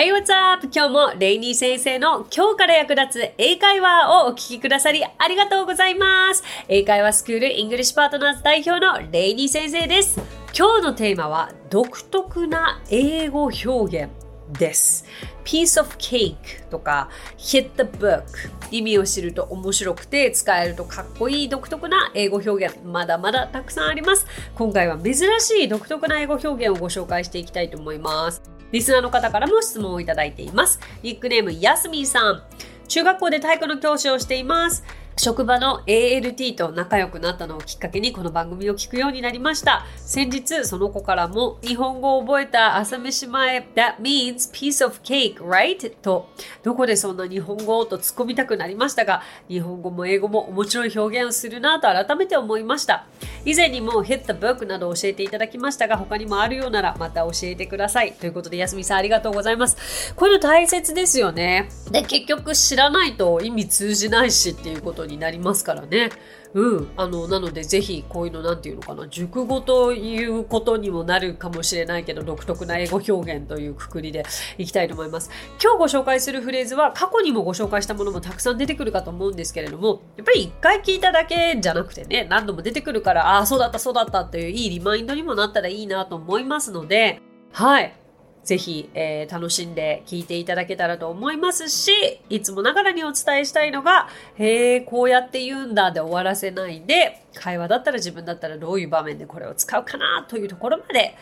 Hey, what's up? 今日もレイニー先生の今日から役立つ英会話をお聞きくださりありがとうございます。英会話スクールイングリッシュパートナーズ代表のレイニー先生です。今日のテーマは独特な英語表現です。piece of cake とか hit the book 意味を知ると面白くて使えるとかっこいい独特な英語表現まだまだたくさんあります。今回は珍しい独特な英語表現をご紹介していきたいと思います。リスナーの方からも質問をいただいています。ニックネームやすみーさん。中学校で体育の教師をしています。職場の ALT と仲良くなったのをきっかけにこの番組を聞くようになりました。先日その子からも日本語を覚えた朝飯前 That means piece of cake, right? とどこでそんな日本語と突っ込みたくなりましたが日本語も英語も面白い表現をするなと改めて思いました。以前にも Hit the book など教えていただきましたが他にもあるようならまた教えてください。ということでやすみさんありがとうございます。こういうの大切ですよね。で結局知らないと意味通じないしっていうことにになりますからね。うん。あの、なのでぜひこういうのなんていうのかな、熟語ということにもなるかもしれないけど、独特な英語表現というくくりでいきたいと思います。今日ご紹介するフレーズは過去にもご紹介したものもたくさん出てくるかと思うんですけれども、やっぱり一回聞いただけじゃなくてね、何度も出てくるから、ああ、そうだった、そうだったといういいリマインドにもなったらいいなと思いますので、はい。ぜひ、えー、楽しんで聞いていただけたらと思いますし、いつもながらにお伝えしたいのが、へえ、こうやって言うんだで終わらせないで、会話だったら自分だったらどういう場面でこれを使うかなというところまで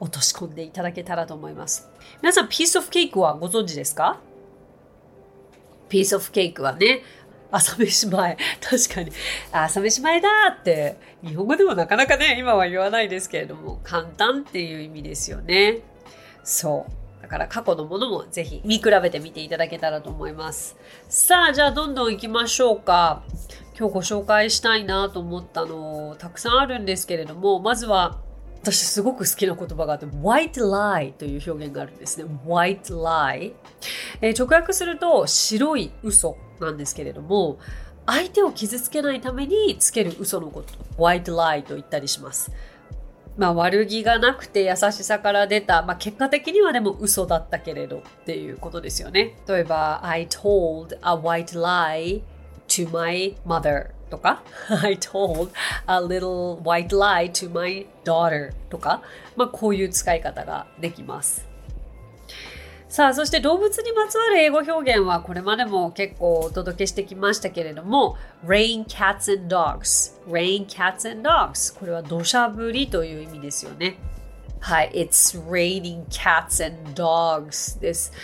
落とし込んでいただけたらと思います。皆さん、ピースオフケークはご存知ですか？ピースオフケークはね、朝飯前。確かに。朝飯前だって、日本語でもなかなかね、今は言わないですけれども、簡単っていう意味ですよね。そう。だから過去のものもぜひ見比べてみていただけたらと思います。さあ、じゃあどんどん行きましょうか。今日ご紹介したいなと思ったのたくさんあるんですけれども、まずは私すごく好きな言葉があって white lie という表現があるんですね。white lie、えー、直訳すると白い嘘なんですけれども、相手を傷つけないためにつける嘘のこと、white lie と言ったりします。まあ、悪気がなくて優しさから出た、まあ、結果的にはでも嘘だったけれどっていうことですよね。例えば、I told a white lie to my mother とか I told a little white lie to my daughter とか、まあ、こういう使い方ができます。さあ、そして動物にまつわる英語表現はこれまでも結構お届けしてきましたけれども、rain cats and dogs。rain cats and dogs。これは土砂降りという意味ですよね。はい、It's raining cats and dogs です。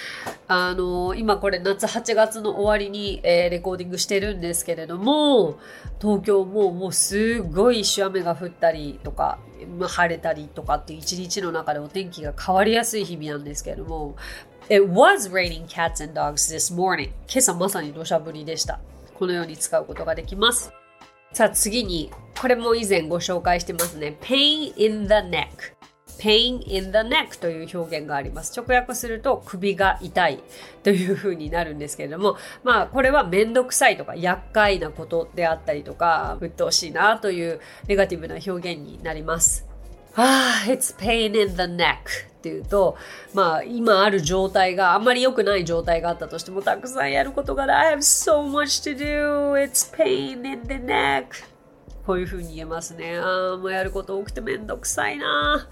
あの、今これ夏8月の終わりに、えー、レコーディングしてるんですけれども、東京ももうすごい一瞬雨が降ったりとか、晴れたりとかって一日の中でお天気が変わりやすい日々なんですけれども、It was raining cats and dogs this morning. 今朝まさに土砂降りでした。このように使うことができます。さあ次に、これも以前ご紹介してますね。pain in the neck。pain in the neck という表現があります。直訳すると首が痛いという風になるんですけれども、まあこれはめんどくさいとか厄介なことであったりとか、鬱陶しいなというネガティブな表現になります。ああ、it's pain in the neck っていうと、まあ今ある状態があんまり良くない状態があったとしてもたくさんやることが I have so much to do, it's pain in the neck こういう風に言えますね。ああ、もうやること多くてめんどくさいな。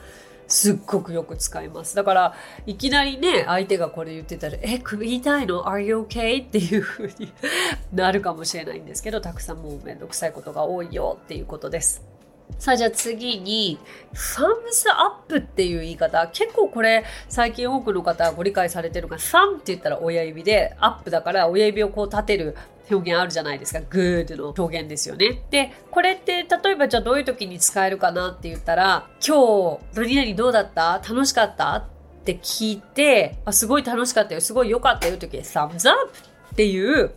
すっごくよく使います。だから、いきなりね、相手がこれ言ってたら、え、首痛いの ?Are you okay? っていう風になるかもしれないんですけど、たくさんもうめんどくさいことが多いよっていうことです。さあじゃあ次に、サムズアップっていう言い方。結構これ最近多くの方ご理解されてるが、サムって言ったら親指で、アップだから親指をこう立てる表現あるじゃないですか。good の表現ですよね。で、これって例えばじゃあどういう時に使えるかなって言ったら、今日何々どうだった？楽しかった？って聞いて、あ、すごい楽しかったよ。すごい良かったよって時、thumbs up っていう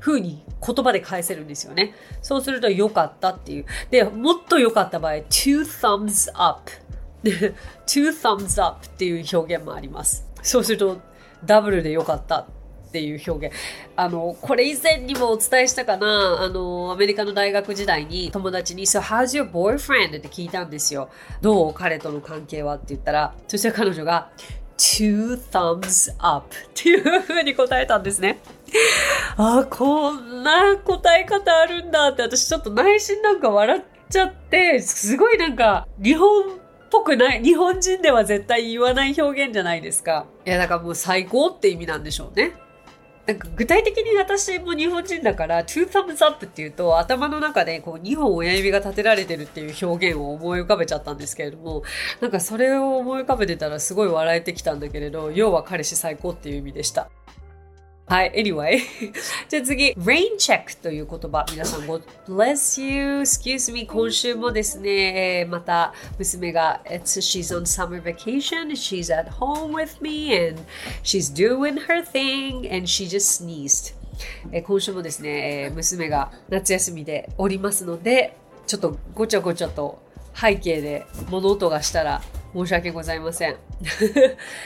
風に言葉で返せるんですよね。そうすると良かったっていう。で、もっと良かった場合、two thumbs up。two thumbs up っていう表現もあります。そうすると、ダブルで良かったっていう表現。あの、これ以前にもお伝えしたかな、あの、アメリカの大学時代に友達に、So how's your boyfriend? って聞いたんですよ。どう？彼との関係はって言ったら、そしたら彼女が、two thumbs up っていう風に答えたんですね。あ、こんな答え方あるんだって私ちょっと内心なんか笑っちゃって、すごいなんか日本っぽくない、日本人では絶対言わない表現じゃないですか。いや、だからもう最高って意味なんでしょうね。なんか具体的に私も日本人だから、two thumbs up っていうと頭の中でこう2本親指が立てられてるっていう表現を思い浮かべちゃったんですけれども、なんかそれを思い浮かべてたらすごい笑えてきたんだけれど、要は彼氏最高っていう意味でした。はい、anyway じゃあ次、rain check という言葉。皆さん、God bless you, excuse me. 今週もですね、また娘が、It's, she's on summer vacation, she's at home with me, and she's doing her thing, and she just sneezed. 今週もですね、娘が夏休みでおりますので、ちょっとごちゃごちゃと背景で物音がしたら申し訳ございません。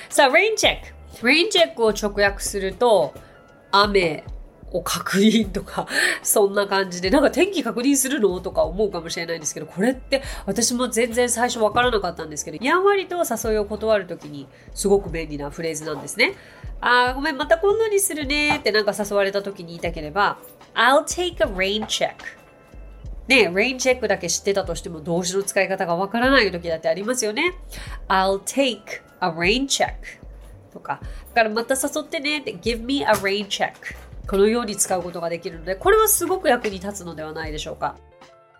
さあ、rain check。rain check を直訳すると、雨を確認とか、そんな感じで、なんか天気確認するの？とか思うかもしれないんですけど、これって私も全然最初わからなかったんですけど、やんわりと誘いを断るときにすごく便利なフレーズなんですね。あー、ごめん、また今度にするねってなんか誘われたときに言いたければ、I'll take a rain check. ね、rain check だけ知ってたとしても動詞の使い方がわからない時だってありますよね。I'll take a rain check. とか、だからまた誘ってね。って give me a rain check このように使うことができるので、これはすごく役に立つのではないでしょうか。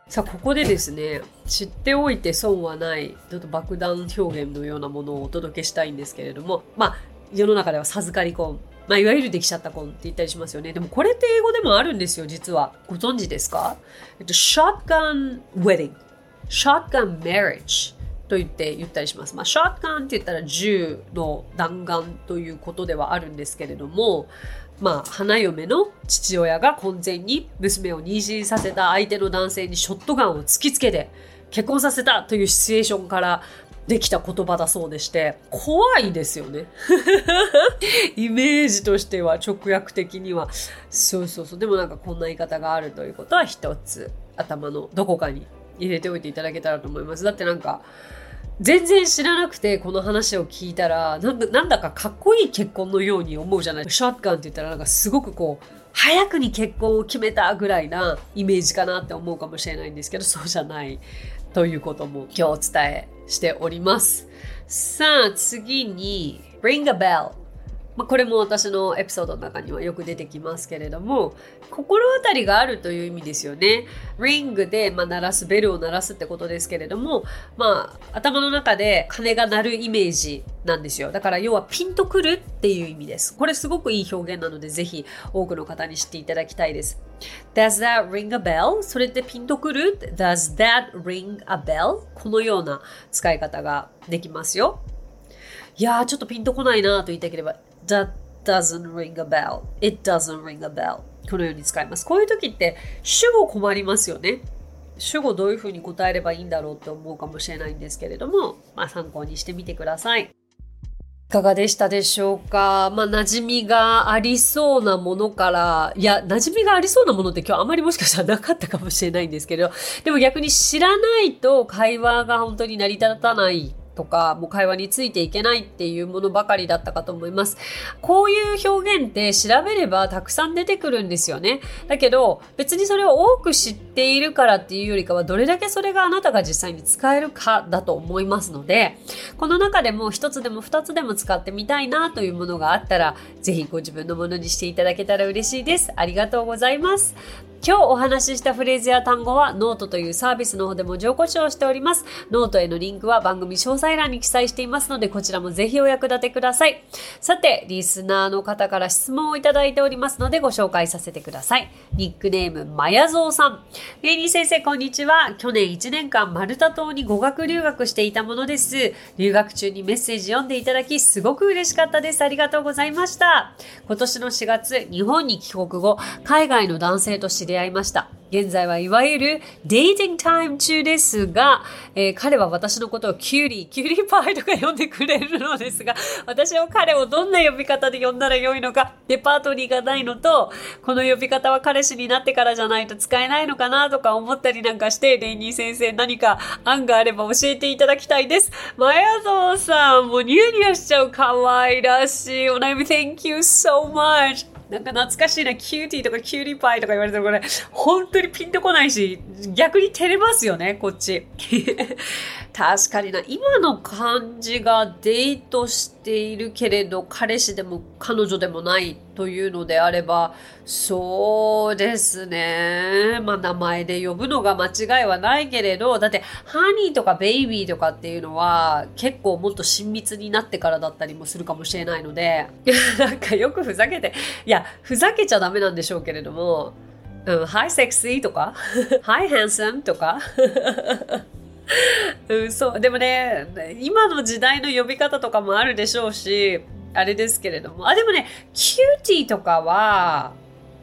さあ、ここでですね、知っておいて損はない、ちょっと爆弾表現のようなものをお届けしたいんですけれども、まあ、世の中では授かり婚、まあ、いわゆるできちゃった婚って言ったりしますよね。でもこれって英語でもあるんですよ、実は。ご存知ですか？えっと、shotgun wedding, shotgun marriage と言って言ったりします。まあ、ショットガンって言ったら銃の弾丸ということではあるんですけれども、まあ、花嫁の父親が婚前に娘を妊娠させた相手の男性にショットガンを突きつけて結婚させたというシチュエーションからできた言葉だそうでして、怖いですよね。イメージとしては直訳的には。そうそうそう。でもなんかこんな言い方があるということは一つ頭のどこかに入れておいていただけたらと思います。だってなんか、全然知らなくてこの話を聞いたらなんだかかっこいい結婚のように思うじゃない。ショットガンって言ったらなんかすごくこう早くに結婚を決めたぐらいなイメージかなって思うかもしれないんですけどそうじゃないということも今日お伝えしております。さあ次に Ring a bell まあ、これも私のエピソードの中にはよく出てきますけれども心当たりがあるという意味ですよね。リングで、まあ、鳴らすベルを鳴らすってことですけれども、まあ、頭の中で鐘が鳴るイメージなんですよ。だから要はピンとくるっていう意味です。これすごくいい表現なのでぜひ多くの方に知っていただきたいです。Does that ring a bell? それってピンとくる ?Does that ring a bell? このような使い方ができますよ。いやー、ちょっとピンとこないなと言いたければ That doesn't ring a bell. It doesn't ring a bell. このように使います。こういう時って主語困りますよね。主語どういうふうに答えればいいんだろうって思うかもしれないんですけれども、まあ参考にしてみてください。いかがでしたでしょうか？まあ、馴染みがありそうなものから、いや、馴染みがありそうなものって今日あまりもしかしたらなかったかもしれないんですけど、でも逆に知らないと会話が本当に成り立たないとか、もう会話についていけないっていうものばかりだったかと思います。こういう表現って調べればたくさん出てくるんですよね。だけど、別にそれを多く知っているからっていうよりかは、どれだけそれがあなたが実際に使えるかだと思いますので、この中でも一つでも二つでも使ってみたいなというものがあったら、ぜひご自分のものにしていただけたら嬉しいです。ありがとうございます。今日お話ししたフレーズや単語はノートというサービスの方で文字起こしをしております。ノートへのリンクは番組詳細欄に記載していますので、こちらもぜひお役立てください。さて、リスナーの方から質問をいただいておりますので、ご紹介させてください。ニックネーム、まやぞうさん。レイニー先生、こんにちは。去年1年間、マルタ島に語学留学していたものです。留学中にメッセージ読んでいただき、すごく嬉しかったです。ありがとうございました。今年の4月、日本に帰国後、海外の男性と知り合いました。現在はいわゆるデイティングタイム中ですが、えー、彼は私のことをキュウリ、キュウリパイとか呼んでくれるのですが、私は彼をどんな呼び方で呼んだらよいのか、レパートリーがないのと、この呼び方は彼氏になってからじゃないと使えないのかなとか思ったりなんかして、レイニー先生何か案があれば教えていただきたいです。マヤゾウさん、もうニヤニヤしちゃう可愛らしいお悩み Thank you so much! なんか懐かしいな、 cutie とか cutie pie とか言われてもこれ、本当にピンとこないし、逆に照れますよね、こっち。確かにな、今の感じがデートしているけれど、彼氏でも彼女でもないというのであれば、そうですね。まあ名前で呼ぶのが間違いはないけれど、だってハニーとかベイビーとかっていうのは結構もっと親密になってからだったりもするかもしれないので、なんかよくふざけて、いや、ふざけちゃダメなんでしょうけれども、うん、Hi sexy とか Hi handsome とかうん、そう。でもね、今の時代の呼び方とかもあるでしょうし、あれですけれども。あ、でもね、 cutie とかは、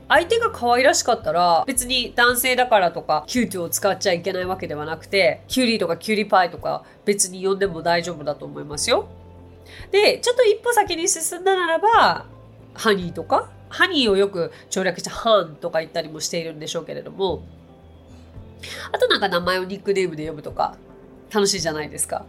相手が可愛らしかったら、別に男性だからとか、 cutie を使っちゃいけないわけではなくて、 cutie とか cutie pie とか別に呼んでも大丈夫だと思いますよ。で、ちょっと一歩先に進んだならば、 honey とか、 honey をよく省略して hon とか言ったりもしているんでしょうけれども、あとなんか名前をニックネームで呼ぶとか、楽しいじゃないですか。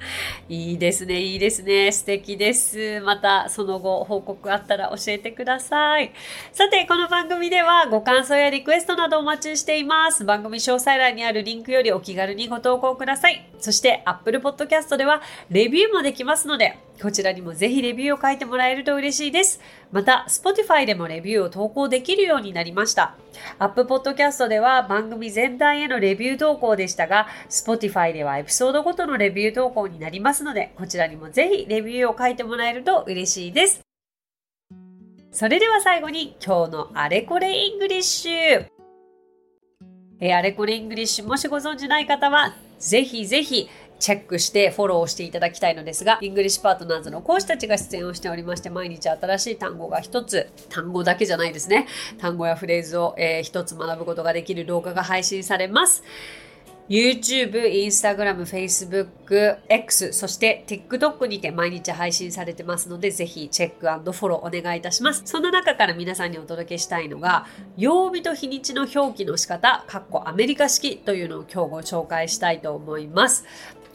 いいですね、いいですね。素敵です。またその後報告あったら教えてください。さて、この番組ではご感想やリクエストなどお待ちしています。番組詳細欄にあるリンクよりお気軽にご投稿ください。そして Apple Podcast ではレビューもできますので、こちらにもぜひレビューを書いてもらえると嬉しいです。また、Spotify でもレビューを投稿できるようになりました。App Podcast では番組全体へのレビュー投稿でしたが、Spotify ではエピソードごとのレビュー投稿になりますので、こちらにもぜひレビューを書いてもらえると嬉しいです。それでは最後に今日のあれこれイングリッシュ。えあれこれイングリッシュもしご存知ない方は、ぜひぜひチェックしてフォローしていただきたいのですが、イングリッシュパートナーズの講師たちが出演をしておりまして、毎日新しい単語が一つ、単語だけじゃないですね。単語やフレーズを、えー、一つ学ぶことができる動画が配信されます。YouTube、Instagram、Facebook、X、そして TikTok にて毎日配信されてますので、ぜひチェックフォローお願いいたします。その中から皆さんにお届けしたいのが、曜日と日にちの表記の仕方、かっこアメリカ式というのを今日ご紹介したいと思います。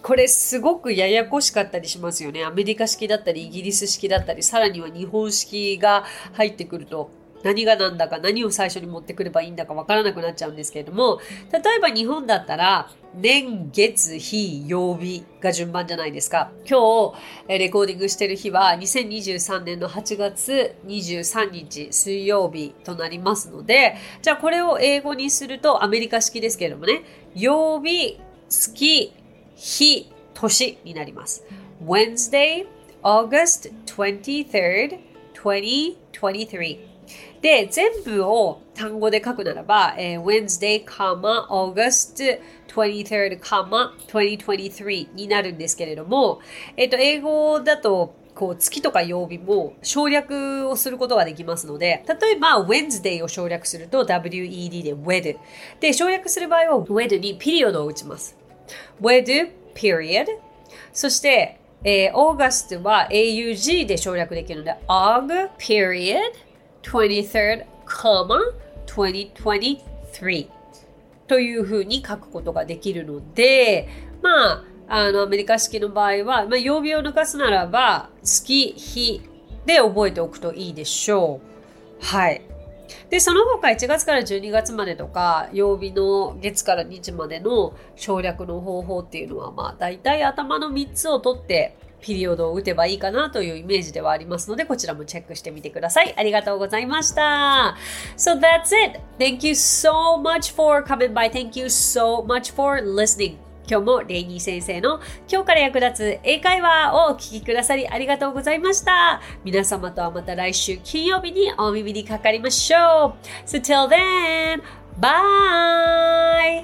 これすごくややこしかったりしますよね。アメリカ式だったり、イギリス式だったり、さらには日本式が入ってくると、何が何だか何を最初に持ってくればいいんだかわからなくなっちゃうんですけれども、例えば日本だったら、年、月、日、曜日が順番じゃないですか。今日、レコーディングしてる日は2023年の8月23日水曜日となりますので、じゃあこれを英語にするとアメリカ式ですけれどもね、曜日、月、日、年になります。Wednesday, August 23rd, 2023で、全部を単語で書くならば、えー、Wednesday, August 23rd, 2023になるんですけれども、えっ、ー、と、英語だと、こう月とか曜日も省略をすることができますので、例えば Wednesday を省略すると WED で Wed。で、省略する場合は Wed にピリオドを打ちます。Wed period そして、えー、August は AUG で省略できるので Aug period 23rd, 2023というふうに書くことができるので、まあ、あの、アメリカ式の場合は、まあ、曜日を抜かすならば、月、日で覚えておくといいでしょう。はい。で、その他1月から12月までとか、曜日の月から日までの省略の方法っていうのは、まあ、大体頭の3つを取って、ピリオドを打てばいいかなというイメージではありますので、こちらもチェックしてみてください。ありがとうございました。So that's it. Thank you so much for coming by. Thank you so much for listening. 今日もレイニー先生の今日から役立つ英会話をお聞きくださりありがとうございました。皆様とはまた来週金曜日にお耳にかかりましょう。So till then, bye!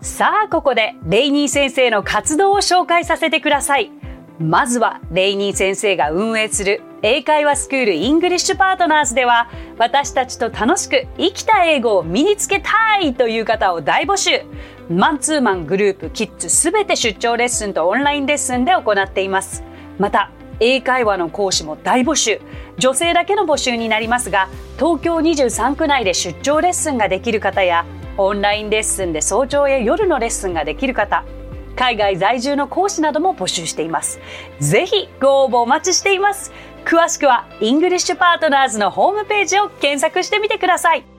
さあ、ここでレイニー先生の活動を紹介させてください。まずはレイニー先生が運営する英会話スクールイングリッシュパートナーズでは私たちと楽しく生きた英語を身につけたいという方を大募集。マンツーマングループキッズすべて出張レッスンとオンラインレッスンで行っています。また英会話の講師も大募集女性だけの募集になりますが東京23区内で出張レッスンができる方やオンラインレッスンで早朝や夜のレッスンができる方海外在住の講師なども募集しています。ぜひご応募お待ちしています。詳しくはイングリッシュパートナーズのホームページを検索してみてください。